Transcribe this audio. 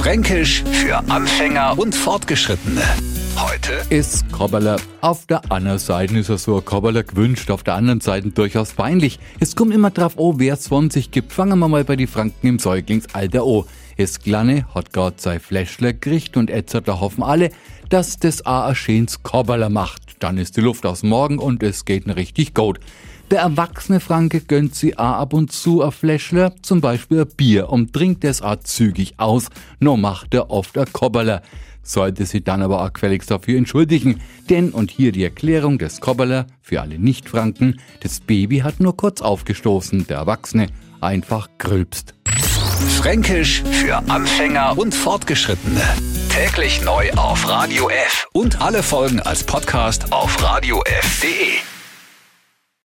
Fränkisch für Anfänger und Fortgeschrittene. Heute ist Kobberler. Auf der einen Seite ist er so ein Kobberler gewünscht, auf der anderen Seite durchaus peinlich. Es kommt immer drauf an, wer es von sich gibt. Fangen wir mal bei die Franken im Säuglingsalter an. Es Kleine hat grad sein Fläschler gekriegt und da hoffen alle, dass das a ein schönes Kobberler macht. Dann ist die Luft aus Morgen und es geht richtig gut. Der erwachsene Franke gönnt sie a ab und zu a Fläschler, zum Beispiel ein Bier, und trinkt es a zügig aus, nur macht er oft a Kobberler. Sollte sie dann aber auch gefälligst dafür entschuldigen, denn, und hier die Erklärung des Kobberler für alle Nicht-Franken, das Baby hat nur kurz aufgestoßen, der Erwachsene einfach grülpst. Fränkisch für Anfänger und Fortgeschrittene. Täglich neu auf Radio F und alle Folgen als Podcast auf radiof.de.